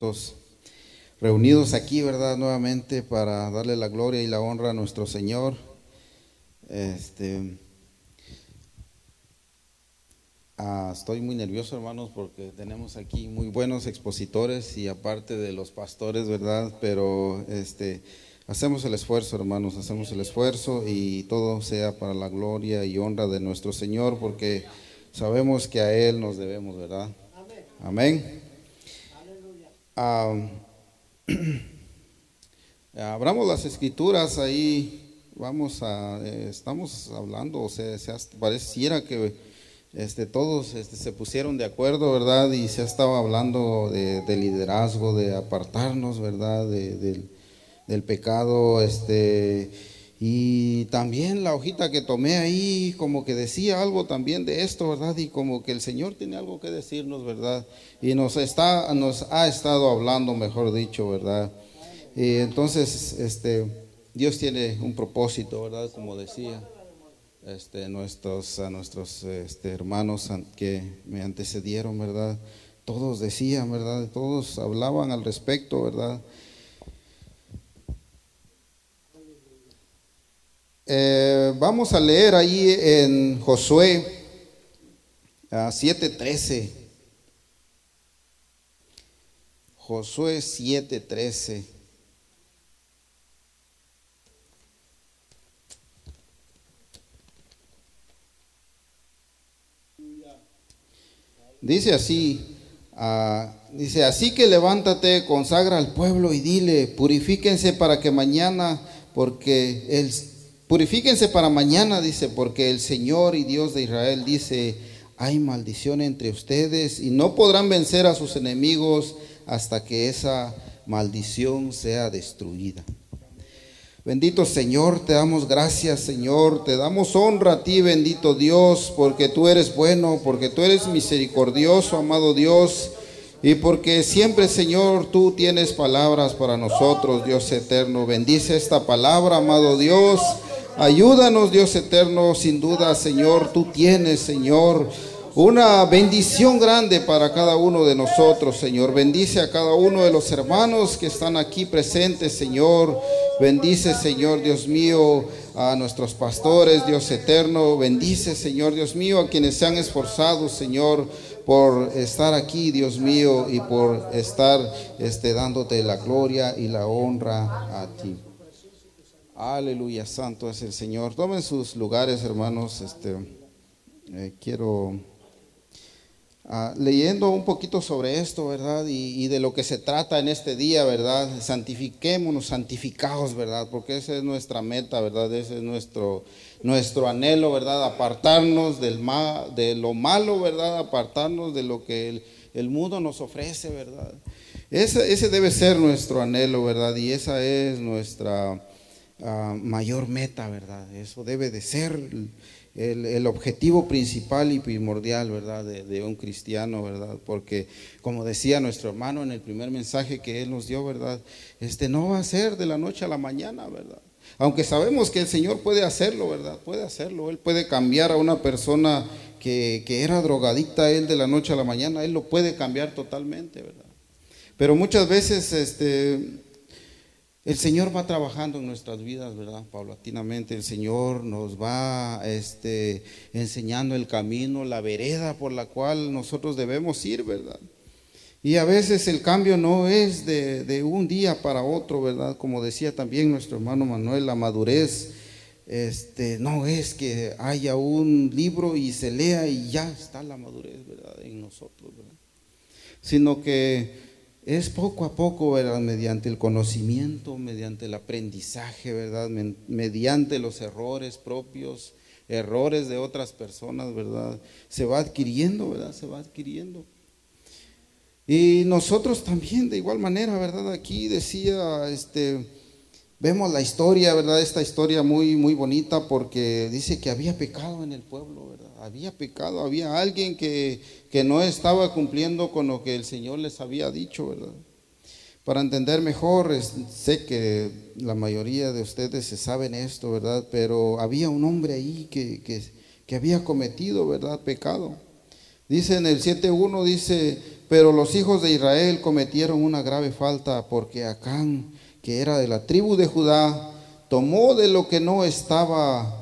Todos reunidos aquí, ¿verdad? Nuevamente para darle la gloria y la honra a nuestro Señor. Este, ah, estoy muy nervioso, hermanos, porque tenemos aquí muy buenos expositores y aparte de los pastores, ¿verdad? Pero este, hacemos el esfuerzo, hermanos, hacemos el esfuerzo y todo sea para la gloria y honra de nuestro Señor, porque sabemos que a Él nos debemos, ¿verdad? Amén. abramos las escrituras ahí, vamos a, eh, estamos hablando, o sea, se pareciera que este, todos este, se pusieron de acuerdo, ¿verdad? Y se ha estado hablando de, liderazgo, de apartarnos, ¿verdad? del pecado, este y también la hojita que tomé ahí, como que decía algo también de esto, ¿verdad? Y como que el Señor tiene algo que decirnos, ¿verdad? Y nos, está, nos ha estado hablando, mejor dicho, ¿verdad? Y entonces, este, Dios tiene un propósito, ¿verdad? Como decía, este, nuestros, a nuestros este, hermanos que me antecedieron, ¿verdad? Todos decían, ¿verdad? Todos hablaban al respecto, ¿verdad? Eh, vamos a leer ahí en Josué 7:13. Josué 7:13. Dice así, ah, dice, así que levántate, consagra al pueblo y dile, purifíquense para que mañana, porque el Purifíquense para mañana, dice, porque el Señor y Dios de Israel dice, hay maldición entre ustedes y no podrán vencer a sus enemigos hasta que esa maldición sea destruida. Bendito Señor, te damos gracias, Señor, te damos honra a ti, bendito Dios, porque tú eres bueno, porque tú eres misericordioso, amado Dios, y porque siempre, Señor, tú tienes palabras para nosotros, Dios eterno. Bendice esta palabra, amado Dios. Ayúdanos, Dios eterno, sin duda, Señor, tú tienes, Señor, una bendición grande para cada uno de nosotros, Señor. Bendice a cada uno de los hermanos que están aquí presentes, Señor. Bendice, Señor, Dios mío, a nuestros pastores, Dios eterno. Bendice, Señor, Dios mío, a quienes se han esforzado, Señor, por estar aquí, Dios mío, y por estar este, dándote la gloria y la honra a ti. Aleluya, santo es el Señor. Tomen sus lugares, hermanos. Este, eh, quiero ah, leyendo un poquito sobre esto, ¿verdad? Y, de lo que se trata en este día, ¿verdad? Santifiquémonos, santificados, ¿verdad? Porque esa es nuestra meta, ¿verdad? Ese es nuestro, nuestro anhelo, ¿verdad? Apartarnos del mal, de lo malo, ¿verdad? Apartarnos de lo que el, el mundo nos ofrece, ¿verdad? Ese, ese debe ser nuestro anhelo, ¿verdad? Y esa es nuestra mayor meta, ¿verdad? Eso debe de ser el, objetivo principal y primordial, ¿verdad? De, un cristiano, ¿verdad? Porque como decía nuestro hermano en el primer mensaje que él nos dio, ¿verdad? Este no va a ser de la noche a la mañana, ¿verdad? Aunque sabemos que el Señor puede hacerlo, ¿verdad? Puede hacerlo. Él puede cambiar a una persona que, que era drogadicta, él de la noche a la mañana, Él lo puede cambiar totalmente, ¿verdad? Pero muchas veces, este, el Señor va trabajando en nuestras vidas, ¿verdad? Paulatinamente el Señor nos va este, enseñando el camino, la vereda por la cual nosotros debemos ir, ¿verdad? Y a veces el cambio no es de, un día para otro, ¿verdad? Como decía también nuestro hermano Manuel, la madurez este, no es que haya un libro y se lea y ya está la madurez, ¿verdad? En nosotros, ¿verdad? Sino que es poco a poco, ¿verdad? Mediante el conocimiento, mediante el aprendizaje, ¿verdad? Mediante los errores propios, errores de otras personas, ¿verdad? Se va adquiriendo, ¿verdad? Se va adquiriendo. Y nosotros también, de igual manera, ¿verdad? Aquí decía, este, vemos la historia, ¿verdad? Esta historia muy, muy bonita porque dice que había pecado en el pueblo, ¿verdad? había pecado, había alguien que, no estaba cumpliendo con lo que el Señor les había dicho, ¿verdad? Para entender mejor, sé que la mayoría de ustedes se saben esto, ¿verdad? Pero había un hombre ahí que, que había cometido, ¿verdad? Pecado. Dice en el 7.1, dice, pero los hijos de Israel cometieron una grave falta porque Acán, era de la tribu de Judá, tomó de lo que no estaba,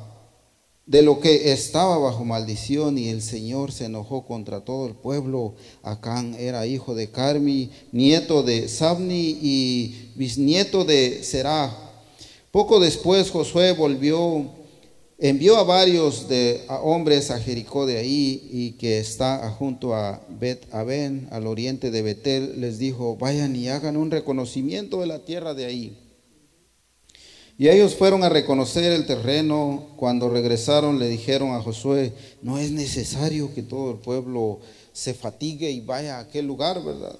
de lo que estaba bajo maldición y el Señor se enojó contra todo el pueblo. Acán era hijo de Carmi, nieto de Sabni y bisnieto de Serah. Poco después Josué volvió envió a varios de, hombres a Jericó de ahí y que está junto a Bet Aben, al oriente de Betel, les dijo, vayan y hagan un reconocimiento de la tierra de ahí. Y ellos fueron a reconocer el terreno. Cuando regresaron le dijeron a Josué, no es necesario que todo el pueblo se fatigue y vaya a aquel lugar, ¿verdad?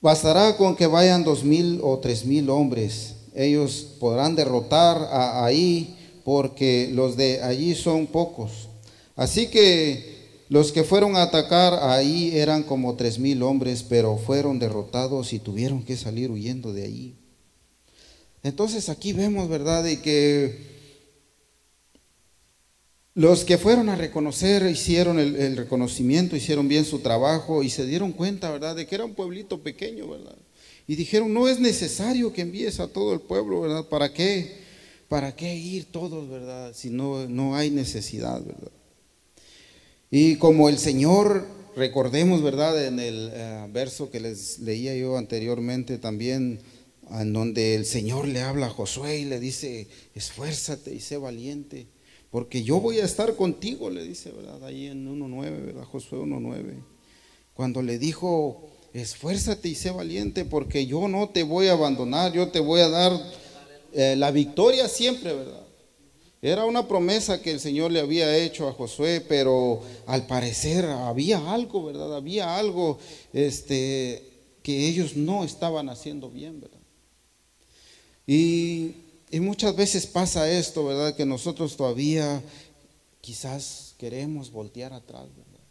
Bastará con que vayan dos mil o tres mil hombres. Ellos podrán derrotar a ahí porque los de allí son pocos. Así que los que fueron a atacar ahí eran como tres mil hombres, pero fueron derrotados y tuvieron que salir huyendo de allí. Entonces aquí vemos, ¿verdad?, de que los que fueron a reconocer hicieron el, el, reconocimiento, hicieron bien su trabajo y se dieron cuenta, ¿verdad?, de que era un pueblito pequeño, ¿verdad? Y dijeron, no es necesario que envíes a todo el pueblo, ¿verdad? ¿Para qué? ¿Para qué ir todos, verdad? Si no, no hay necesidad, ¿verdad? Y como el Señor, recordemos, ¿verdad? En el eh, verso que les leía yo anteriormente también, en donde el Señor le habla a Josué y le dice, esfuérzate y sé valiente, porque yo voy a estar contigo, le dice, ¿verdad? Ahí en 1.9, ¿verdad? Josué 1.9. Cuando le dijo, esfuérzate y sé valiente, porque yo no te voy a abandonar, yo te voy a dar eh, la victoria siempre, ¿verdad? Era una promesa que el Señor le había hecho a Josué, pero al parecer había algo, ¿verdad? Había algo este, que ellos no estaban haciendo bien, ¿verdad? Y, muchas veces pasa esto, ¿verdad? Que nosotros todavía quizás queremos voltear atrás, ¿verdad?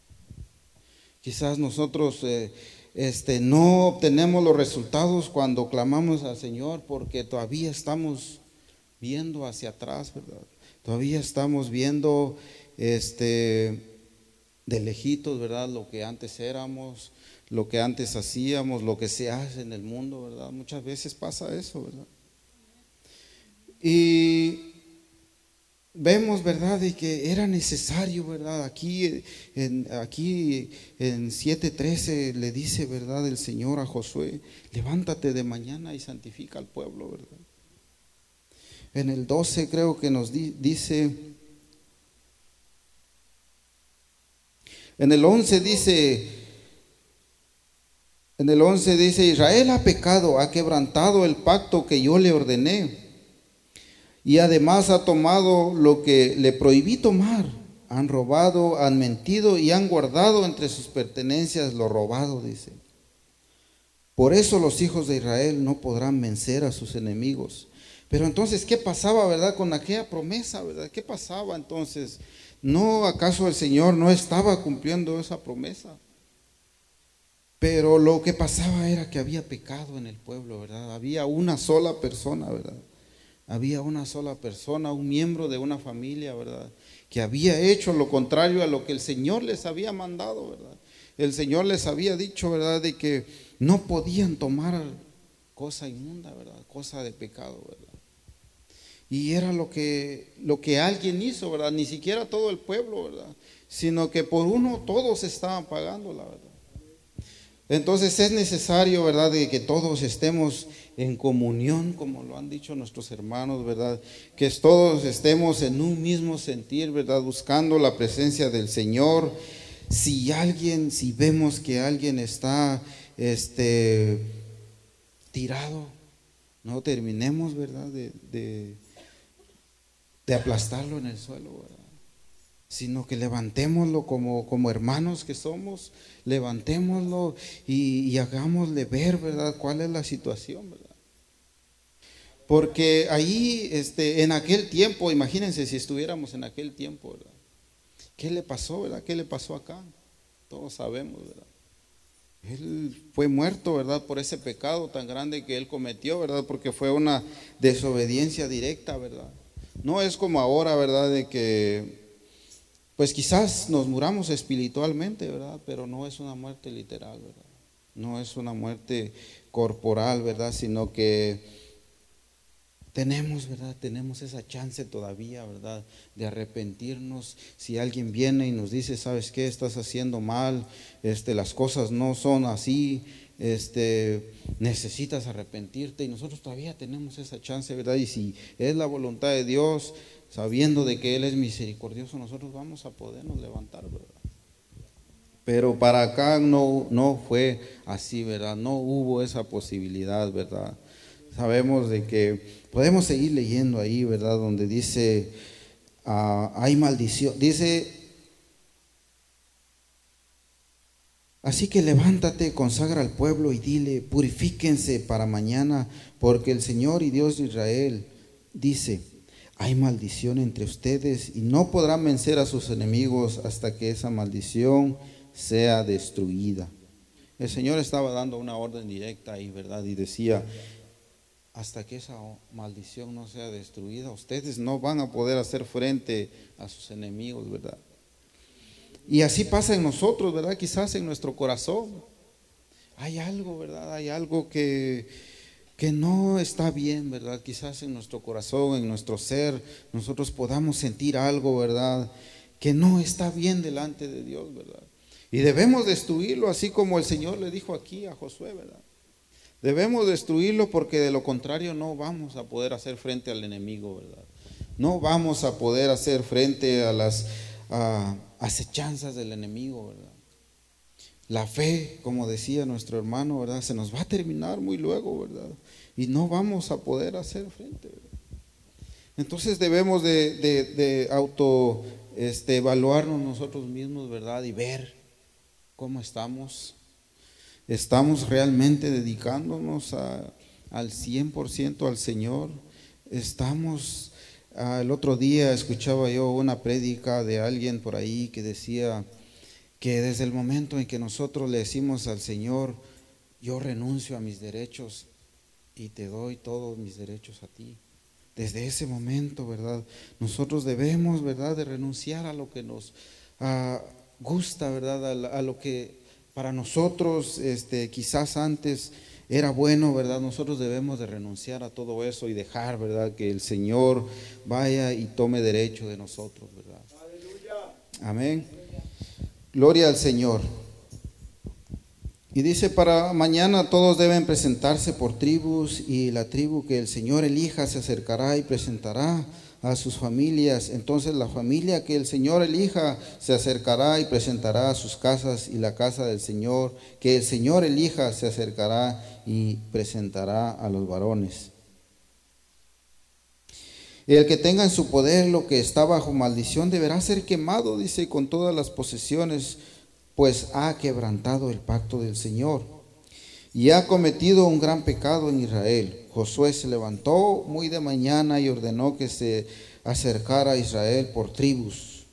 Quizás nosotros eh, este, no obtenemos los resultados cuando clamamos al Señor porque todavía estamos viendo hacia atrás, ¿verdad? Todavía estamos viendo este, de lejitos, ¿verdad? Lo que antes éramos, lo que antes hacíamos, lo que se hace en el mundo, ¿verdad? Muchas veces pasa eso, ¿verdad? Y vemos, ¿verdad?, de que era necesario, ¿verdad? Aquí en, aquí en 7.13 le dice, ¿verdad?, el Señor a Josué, levántate de mañana y santifica al pueblo, ¿verdad? En el 12 creo que nos dice, en el 11 dice, en el 11 dice, Israel ha pecado, ha quebrantado el pacto que yo le ordené y además ha tomado lo que le prohibí tomar. Han robado, han mentido y han guardado entre sus pertenencias lo robado, dice. Por eso los hijos de Israel no podrán vencer a sus enemigos. Pero entonces, ¿qué pasaba, verdad, con aquella promesa, verdad? ¿Qué pasaba entonces? ¿No acaso el Señor no estaba cumpliendo esa promesa? Pero lo que pasaba era que había pecado en el pueblo, ¿verdad? Había una sola persona, ¿verdad? Había una sola persona, un miembro de una familia, ¿verdad? Que había hecho lo contrario a lo que el Señor les había mandado, ¿verdad? El Señor les había dicho, ¿verdad? De que no podían tomar cosa inmunda, ¿verdad? Cosa de pecado, ¿verdad? Y era lo que, lo que alguien hizo, ¿verdad? Ni siquiera todo el pueblo, ¿verdad? Sino que por uno todos estaban pagando, la verdad. Entonces es necesario, ¿verdad?, de que todos estemos en comunión, como lo han dicho nuestros hermanos, ¿verdad? Que todos estemos en un mismo sentir, ¿verdad? Buscando la presencia del Señor. Si alguien, si vemos que alguien está este, tirado, no terminemos, ¿verdad? De, de, de aplastarlo en el suelo, ¿verdad? Sino que levantémoslo como, como hermanos que somos, levantémoslo y, hagámosle ver, ¿verdad?, cuál es la situación, ¿verdad? Porque ahí, este, en aquel tiempo, imagínense si estuviéramos en aquel tiempo, ¿verdad? ¿Qué le pasó, verdad? ¿Qué le pasó acá? Todos sabemos, ¿verdad? Él fue muerto, ¿verdad? Por ese pecado tan grande que él cometió, ¿verdad? Porque fue una desobediencia directa, ¿verdad? No es como ahora, ¿verdad? De que pues quizás nos muramos espiritualmente, ¿verdad? Pero no es una muerte literal, ¿verdad? No es una muerte corporal, ¿verdad? Sino que tenemos, ¿verdad? Tenemos esa chance todavía, ¿verdad? De arrepentirnos. Si alguien viene y nos dice, ¿sabes qué? Estás haciendo mal, este, las cosas no son así, este, necesitas arrepentirte y nosotros todavía tenemos esa chance, ¿verdad? Y si es la voluntad de Dios, sabiendo de que Él es misericordioso, nosotros vamos a podernos levantar, ¿verdad? Pero para acá no, no fue así, ¿verdad? No hubo esa posibilidad, ¿verdad? Sabemos de que podemos seguir leyendo ahí, ¿verdad? Donde dice, ah, hay maldición. Dice, así que levántate, consagra al pueblo y dile, purifíquense para mañana, porque el Señor y Dios de Israel dice, hay maldición entre ustedes y no podrán vencer a sus enemigos hasta que esa maldición sea destruida. El Señor estaba dando una orden directa ahí, ¿verdad? Y decía, hasta que esa maldición no sea destruida, ustedes no van a poder hacer frente a sus enemigos, ¿verdad? Y así pasa en nosotros, ¿verdad? Quizás en nuestro corazón. Hay algo, ¿verdad? Hay algo que, que no está bien, ¿verdad? Quizás en nuestro corazón, en nuestro ser, nosotros podamos sentir algo, ¿verdad? Que no está bien delante de Dios, ¿verdad? Y debemos destruirlo así como el Señor le dijo aquí a Josué, ¿verdad? Debemos destruirlo porque de lo contrario no vamos a poder hacer frente al enemigo, ¿verdad? No vamos a poder hacer frente a las acechanzas del enemigo, ¿verdad? La fe, como decía nuestro hermano, ¿verdad? Se nos va a terminar muy luego, ¿verdad? Y no vamos a poder hacer frente. Entonces debemos de, auto este, evaluarnos nosotros mismos, ¿verdad? Y ver cómo estamos ¿Estamos realmente dedicándonos al 100% al Señor? ¿Estamos... Ah, el otro día escuchaba yo una prédica de alguien por ahí que decía que desde el momento en que nosotros le decimos al Señor, yo renuncio a mis derechos y te doy todos mis derechos a ti. Desde ese momento, ¿verdad? Nosotros debemos, ¿verdad?, de renunciar a lo que nos ah, gusta, ¿verdad?, a lo que para nosotros, este, quizás antes era bueno, ¿verdad? Nosotros debemos de renunciar a todo eso y dejar, ¿verdad? Que el Señor vaya y tome derecho de nosotros, ¿verdad? Amén. Gloria al Señor. Y dice, para mañana todos deben presentarse por tribus y la tribu que el Señor elija se acercará y presentará a sus familias. Entonces la familia que el Señor elija se acercará y presentará a sus casas y la casa del Señor que el Señor elija se acercará y presentará a los varones. El que tenga en su poder lo que está bajo maldición deberá ser quemado, dice, con todas las posesiones, pues ha quebrantado el pacto del Señor y ha cometido un gran pecado en Israel. Josué se levantó muy de mañana y ordenó que se acercara a Israel por tribus.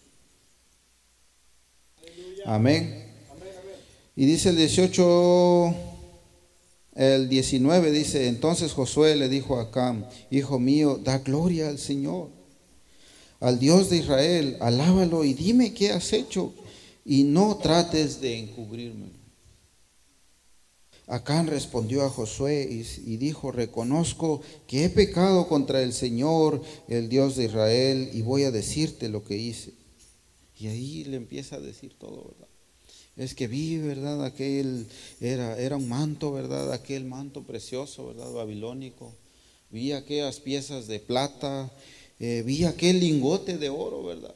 Amén. Y dice el 18, el 19 dice, entonces Josué le dijo a Acam, hijo mío, da gloria al Señor, al Dios de Israel, alábalo y dime qué has hecho y no trates de encubrirme. Acán respondió a Josué y, dijo, reconozco que he pecado contra el Señor, el Dios de Israel, y voy a decirte lo que hice. Y ahí le empieza a decir todo, ¿verdad? Es que vi, ¿verdad? Aquel era, era un manto, ¿verdad? Aquel manto precioso, ¿verdad? Babilónico. Vi aquellas piezas de plata, eh, vi aquel lingote de oro, ¿verdad?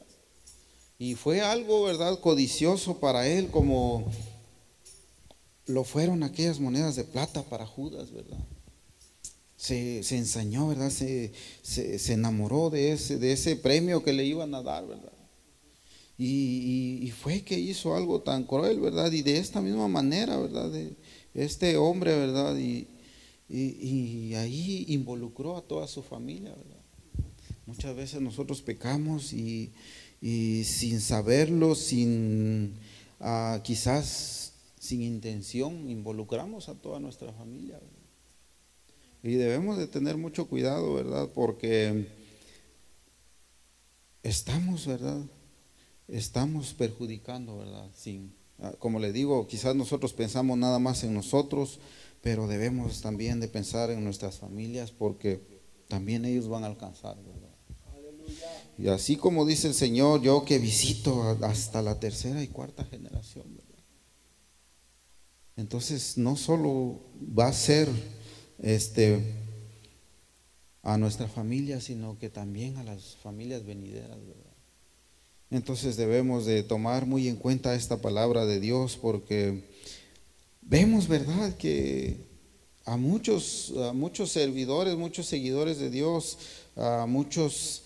Y fue algo, ¿verdad? Codicioso para él, como lo fueron aquellas monedas de plata para Judas, ¿verdad? Se, ensañó, ¿verdad? Se, se, enamoró de ese, de ese premio que le iban a dar, ¿verdad? Y, fue que hizo algo tan cruel, ¿verdad? Y de esta misma manera, ¿verdad? Este hombre, ¿verdad? Y, y, ahí involucró a toda su familia, ¿verdad? Muchas veces nosotros pecamos y, sin saberlo, sin ah, quizás sin intención involucramos a toda nuestra familia. Y debemos de tener mucho cuidado, ¿verdad? Porque estamos, ¿verdad? estamos perjudicando, ¿verdad? Sin, ah, como le digo, quizás nosotros pensamos nada más en nosotros, pero debemos también de pensar en nuestras familias porque también ellos van a alcanzar, ¿verdad? Y así como dice el Señor, yo que visito hasta la tercera y cuarta generación, ¿verdad? Entonces no solo va a ser este a nuestra familia, sino que también a las familias venideras, ¿verdad? Entonces debemos de tomar muy en cuenta esta palabra de Dios porque vemos, ¿verdad?, que a muchos, a muchos servidores, muchos seguidores de Dios, a muchos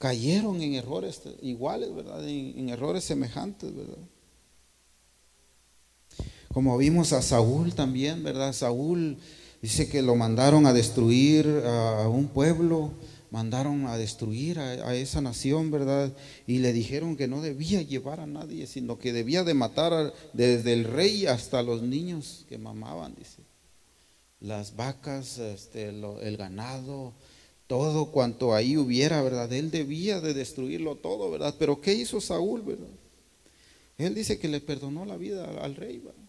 cayeron en errores iguales, ¿verdad? En, errores semejantes, ¿verdad? Como vimos a Saúl también, ¿verdad? Saúl dice que lo mandaron a destruir a un pueblo mandaron a destruir a, esa nación, ¿verdad? Y le dijeron que no debía llevar a nadie, sino que debía de matar desde el rey hasta los niños que mamaban, dice. Las vacas, este, el ganado, todo cuanto ahí hubiera, ¿verdad? Él debía de destruirlo todo, ¿verdad? Pero ¿qué hizo Saúl, ¿verdad? Él dice que le perdonó la vida al rey, ¿verdad?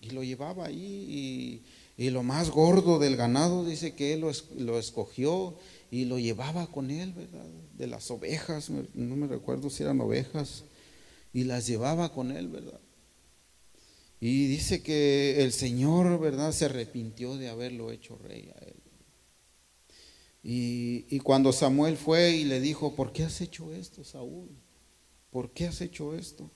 Y lo llevaba ahí y, lo más gordo del ganado dice que él lo, lo escogió y lo llevaba con él, ¿verdad? De las ovejas, no me recuerdo si eran ovejas, y las llevaba con él, ¿verdad? Y dice que el Señor, ¿verdad? Se arrepintió de haberlo hecho rey a él. Y, cuando Samuel fue y le dijo, ¿por qué has hecho esto, Saúl? ¿Por qué has hecho esto?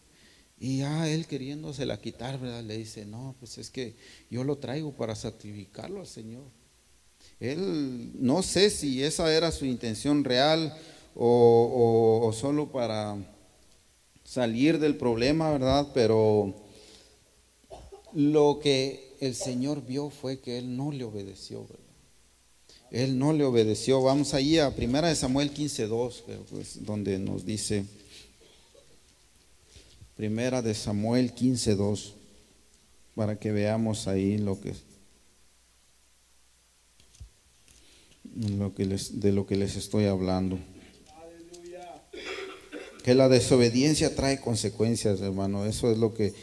Y ya él queriéndosela quitar, ¿verdad? Le dice, no, pues es que yo lo traigo para sacrificarlo al Señor. Él no sé si esa era su intención real o, solo para salir del problema, ¿verdad? Pero lo que el Señor vio fue que él no le obedeció, ¿verdad? Él no le obedeció. Vamos ahí a Primera de Samuel 15.2, pues, donde nos dice, Primera de Samuel 15.2, para que veamos ahí lo que lo que les, de lo que les estoy hablando. Que la desobediencia trae consecuencias, hermano. Eso es lo que,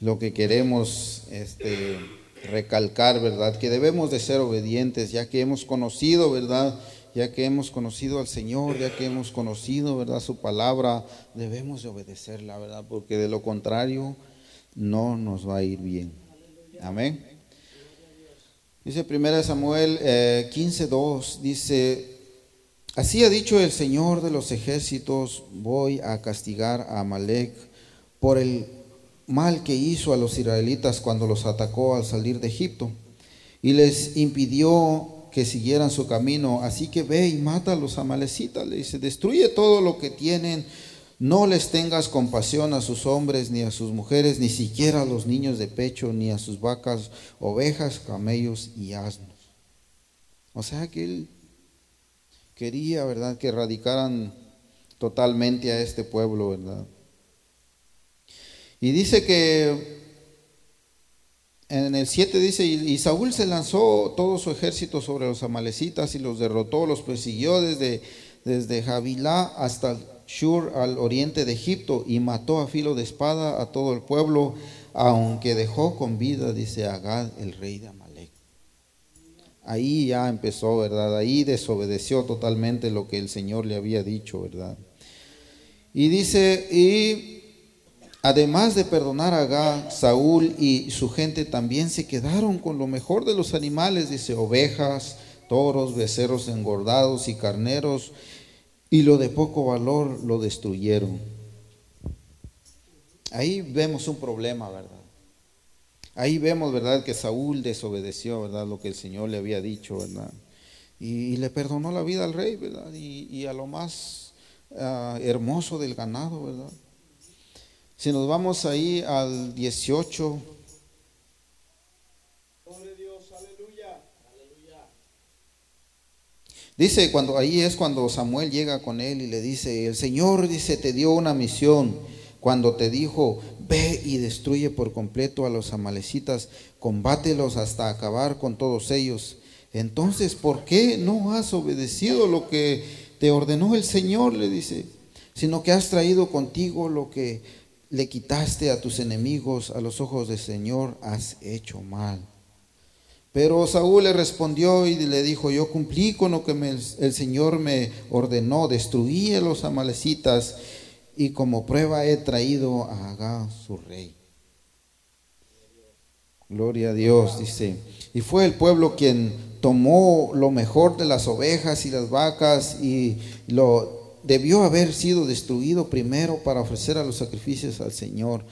lo que queremos este, recalcar, ¿verdad? Que debemos de ser obedientes, ya que hemos conocido, ¿verdad? Ya que hemos conocido al Señor, ya que hemos conocido, ¿verdad? Su palabra, debemos de obedecerla, ¿verdad? Porque de lo contrario no nos va a ir bien. Amén. Dice 1 Samuel 15.2, eh, dice, así ha dicho el Señor de los ejércitos, voy a castigar a Amalek por el mal que hizo a los israelitas cuando los atacó al salir de Egipto y les impidió que siguieran su camino. Así que ve y mata a los amalecitas, le dice, destruye todo lo que tienen no les tengas compasión a sus hombres, ni a sus mujeres, ni siquiera a los niños de pecho, ni a sus vacas, ovejas, camellos y asnos. O sea que él quería, ¿verdad?, que erradicaran totalmente a este pueblo, ¿verdad? Y dice que en el 7 dice, y Saúl se lanzó todo su ejército sobre los amalecitas y los derrotó, los persiguió desde, desde hasta Shur al oriente de Egipto y mató a filo de espada a todo el pueblo, aunque dejó con vida, dice Agad, el rey de Amalek. Ahí ya empezó, ¿verdad? Ahí desobedeció totalmente lo que el Señor le había dicho, ¿verdad? Y dice, y además de perdonar a Agad, Saúl y su gente también se quedaron con lo mejor de los animales, dice, ovejas, toros, becerros engordados y carneros y lo de poco valor lo destruyeron. Ahí vemos un problema, ¿verdad? Ahí vemos, ¿verdad?, que Saúl desobedeció, ¿verdad?, lo que el Señor le había dicho, ¿verdad? Y, le perdonó la vida al rey, ¿verdad? Y, a lo más ah, hermoso del ganado, ¿verdad? Si nos vamos ahí al 18, Dice, cuando ahí es cuando Samuel llega con él y le dice, el Señor dice, te dio una misión cuando te dijo, ve y destruye por completo a los amalecitas, combátelos hasta acabar con todos ellos. Entonces, ¿por qué no has obedecido lo que te ordenó el Señor? Le dice, sino que has traído contigo lo que le quitaste a tus enemigos, a los ojos del Señor has hecho mal. Pero Saúl le respondió y le dijo, yo cumplí con lo que el Señor me ordenó, destruí a los amalecitas y como prueba he traído a Agá su rey. Gloria a Dios, dice. Y fue el pueblo quien tomó lo mejor de las ovejas y las vacas y lo debió haber sido destruido primero para ofrecer a los sacrificios al Señor.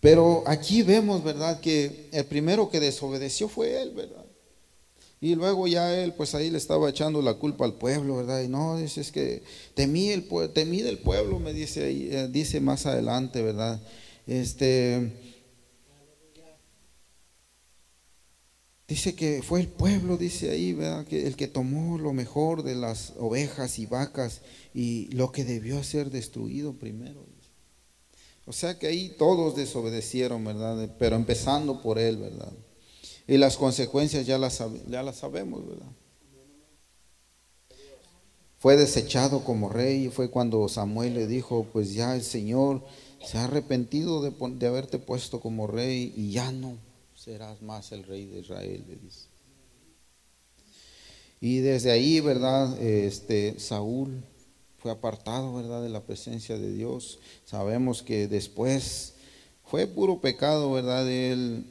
Pero aquí vemos, ¿verdad? Que el primero que desobedeció fue él, ¿verdad? Y luego ya él, pues ahí le estaba echando la culpa al pueblo, ¿verdad? Y no, dice, es que temí, el, temí del pueblo, me dice ahí, eh, dice más adelante, ¿verdad? Este, Dice que fue el pueblo, dice ahí, ¿verdad? Que el que tomó lo mejor de las ovejas y vacas y lo que debió ser destruido primero. O sea que ahí todos desobedecieron, ¿verdad? Pero empezando por él, ¿verdad? Y las consecuencias ya las, ya las sabemos, ¿verdad? Fue desechado como rey fue cuando Samuel le dijo, pues ya el Señor se ha arrepentido de, de haberte puesto como rey y ya no serás más el rey de Israel, le dice. Y desde ahí, ¿verdad? Este, Saúl fue apartado, ¿verdad? De la presencia de Dios. Sabemos que después fue puro pecado, ¿verdad? Él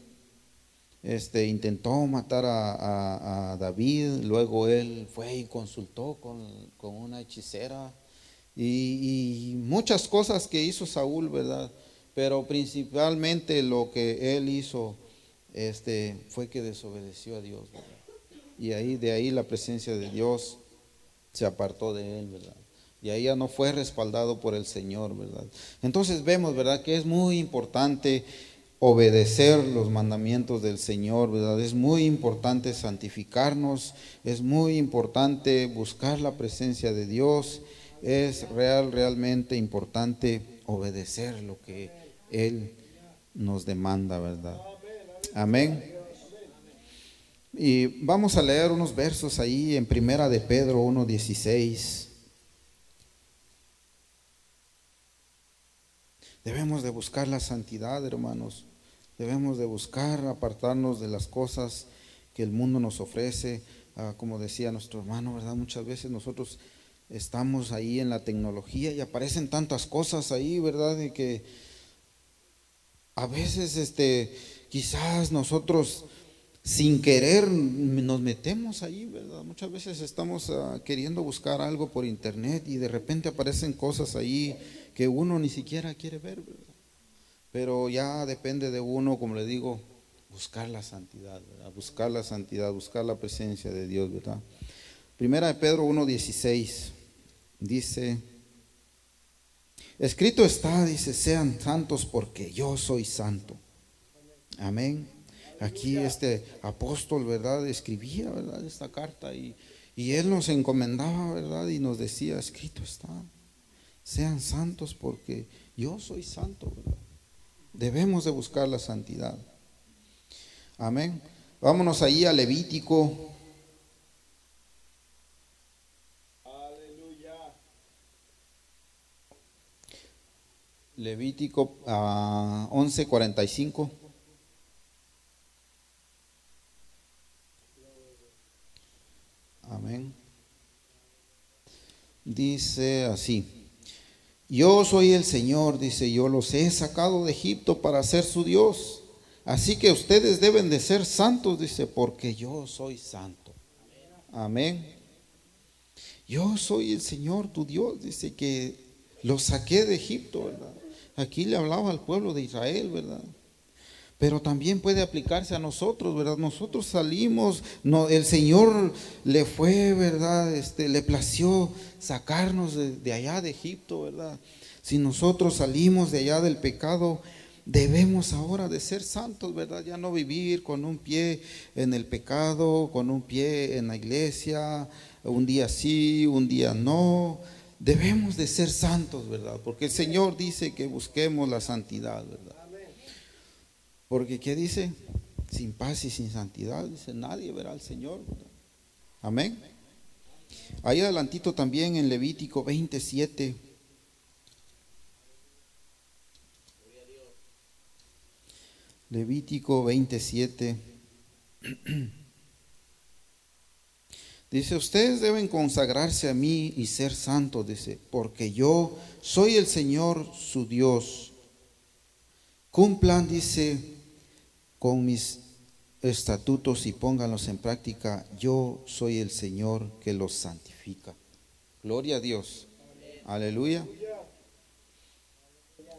este, intentó matar a, David, luego él fue y consultó con, una hechicera y, muchas cosas que hizo Saúl, ¿verdad? Pero principalmente lo que él hizo este, fue que desobedeció a Dios, Y ahí, de ahí la presencia de Dios se apartó de él, ¿verdad? Y ahí ya no fue respaldado por el Señor, ¿verdad? Entonces vemos, ¿verdad? Que es muy importante obedecer los mandamientos del Señor, ¿verdad? Es muy importante santificarnos, es muy importante buscar la presencia de Dios, es real, realmente importante obedecer lo que Él nos demanda, ¿verdad? Amén. Y vamos a leer unos versos ahí en Primera de Pedro 1.16. Debemos de buscar la santidad, hermanos. Debemos de buscar apartarnos de las cosas que el mundo nos ofrece. Ah, como decía nuestro hermano, ¿verdad? Muchas veces nosotros estamos ahí en la tecnología y aparecen tantas cosas ahí, ¿verdad? De que a veces este quizás nosotros sin querer nos metemos ahí, ¿verdad? Muchas veces estamos ah, queriendo buscar algo por internet y de repente aparecen cosas ahí que uno ni siquiera quiere ver, ¿verdad? Pero ya depende de uno, como le digo, buscar la santidad, ¿verdad? Buscar la santidad, buscar la presencia de Dios, ¿verdad? Primera de Pedro 1.16 dice, escrito está, dice, sean santos porque yo soy santo. Amén. Aquí este apóstol, ¿verdad? Escribía, ¿verdad? Esta carta y, y él nos encomendaba, ¿verdad? Y nos decía, escrito está, sean santos porque yo soy santo, ¿verdad? Debemos de buscar la santidad. Amén. Vámonos ahí a Levítico. Aleluya. Levítico a 11:45. Amén. Dice así. Yo soy el Señor, dice, yo los he sacado de Egipto para ser su Dios. Así que ustedes deben de ser santos, dice, porque yo soy santo. Amén. Yo soy el Señor, tu Dios, dice que los saqué de Egipto, ¿verdad? Aquí le hablaba al pueblo de Israel, ¿verdad? Pero también puede aplicarse a nosotros, ¿verdad? Nosotros salimos, no, el Señor le fue, ¿verdad? Este, le plació sacarnos de, allá de Egipto, ¿verdad? Si nosotros salimos de allá del pecado, debemos ahora de ser santos, ¿verdad? Ya no vivir con un pie en el pecado, con un pie en la iglesia, un día sí, un día no. Debemos de ser santos, ¿verdad? Porque el Señor dice que busquemos la santidad, ¿verdad? Porque ¿qué dice? Sin paz y sin santidad, dice, nadie verá al Señor. Amén. Ahí adelantito también en Levítico 27. Levítico 27. Dice, ustedes deben consagrarse a mí y ser santos, dice, porque yo soy el Señor su Dios. Cumplan, dice, con mis estatutos y pónganlos en práctica. Yo soy el Señor que los santifica. Gloria a Dios. Aleluya.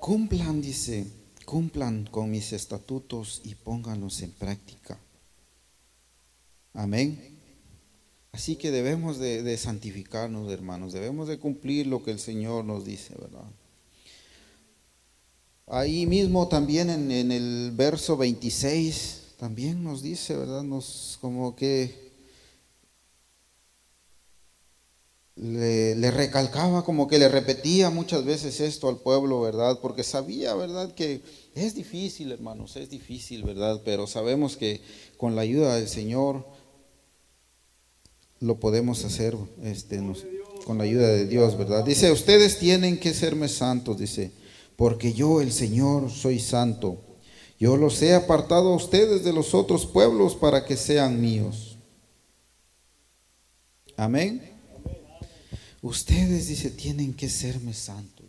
Cumplan, dice, cumplan con mis estatutos y pónganlos en práctica. Amén. Así que debemos de, santificarnos, hermanos, debemos de cumplir lo que el Señor nos dice, ¿verdad? Ahí mismo también en, el verso 26 también nos dice, ¿verdad? Nos como que le, le, recalcaba, como que le repetía muchas veces esto al pueblo, ¿verdad? Porque sabía, ¿verdad? Que es difícil, hermanos, es difícil, ¿verdad? Pero sabemos que con la ayuda del Señor lo podemos hacer este, con la ayuda de Dios, ¿verdad? Dice, ustedes tienen que serme santos, dice, porque yo, el Señor, soy santo. Yo los he apartado a ustedes de los otros pueblos para que sean míos. Amén. Ustedes, dice, tienen que serme santos.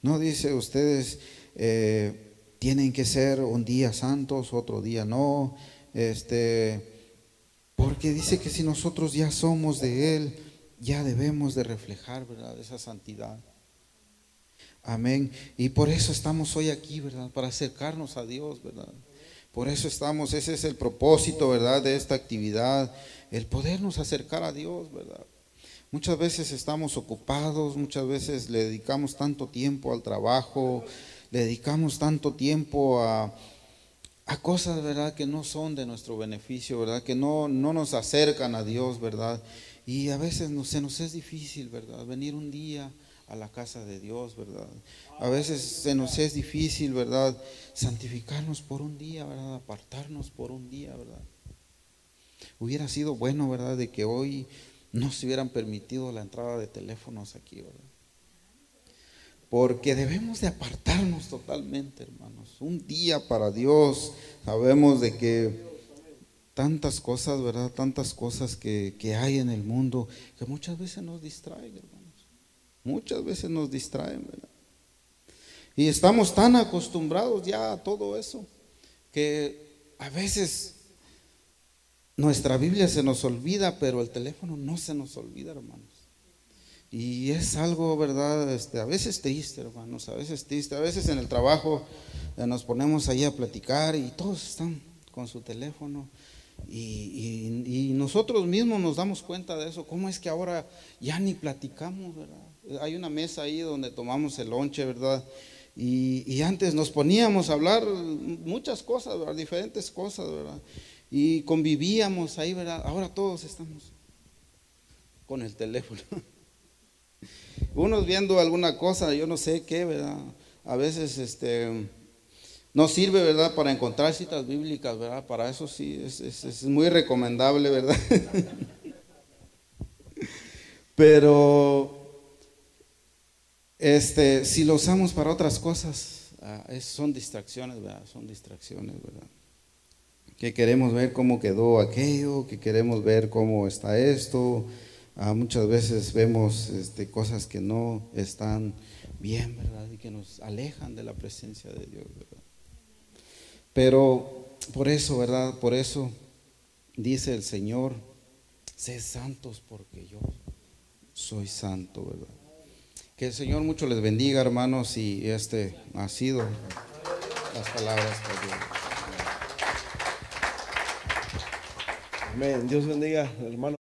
No dice, ustedes eh, tienen que ser un día santos, otro día no. Este, porque dice que si nosotros ya somos de Él, ya debemos de reflejar, ¿verdad? Esa santidad. Amén. Y por eso estamos hoy aquí, ¿verdad? Para acercarnos a Dios, ¿verdad? Por eso estamos, ese es el propósito, ¿verdad? De esta actividad, el podernos acercar a Dios, ¿verdad? Muchas veces estamos ocupados, muchas veces le dedicamos tanto tiempo al trabajo, le dedicamos tanto tiempo a, a cosas, ¿verdad?, que no son de nuestro beneficio, ¿verdad?, que no, no nos acercan a Dios, ¿verdad? Y a veces se nos es difícil, ¿verdad?, venir un día a la casa de Dios, ¿verdad? A veces se nos es difícil, ¿verdad?, santificarnos por un día, ¿verdad?, apartarnos por un día, ¿verdad? Hubiera sido bueno, ¿verdad?, de que hoy no se hubieran permitido la entrada de teléfonos aquí, ¿verdad? porque debemos de apartarnos totalmente, hermanos. Un día para Dios, sabemos de que tantas cosas, ¿verdad? Tantas cosas que, hay en el mundo que muchas veces nos distraen, hermanos. Muchas veces nos distraen, ¿verdad? Y estamos tan acostumbrados ya a todo eso que a veces nuestra Biblia se nos olvida, pero el teléfono no se nos olvida, hermanos. Y es algo, ¿verdad? Este, a veces triste, hermanos, a veces triste. A veces en el trabajo eh, nos ponemos ahí a platicar y todos están con su teléfono. Y, nosotros mismos nos damos cuenta de eso. ¿Cómo es que ahora ya ni platicamos, verdad? Hay una mesa ahí donde tomamos el lonche, ¿verdad? Y, antes nos poníamos a hablar muchas cosas, ¿verdad? Diferentes cosas, ¿verdad? Y convivíamos ahí, ¿verdad? Ahora todos estamos con el teléfono. unos viendo alguna cosa, yo no sé qué, ¿verdad? A veces este, no sirve, ¿verdad? Para encontrar citas bíblicas, ¿verdad? Para eso sí, es, muy recomendable, ¿verdad? Pero este, si lo usamos para otras cosas, ah, son distracciones, ¿verdad? Son distracciones, ¿verdad? Que queremos ver cómo quedó aquello, que queremos ver cómo está esto, Ah, muchas veces vemos este, cosas que no están bien, ¿verdad? Y que nos alejan de la presencia de Dios, ¿verdad? Pero por eso, ¿verdad? Por eso dice el Señor, sé santos porque yo soy santo, ¿verdad? Que el Señor mucho les bendiga, hermanos, y este ha sido las palabras de Dios. Amén. Dios bendiga, hermano.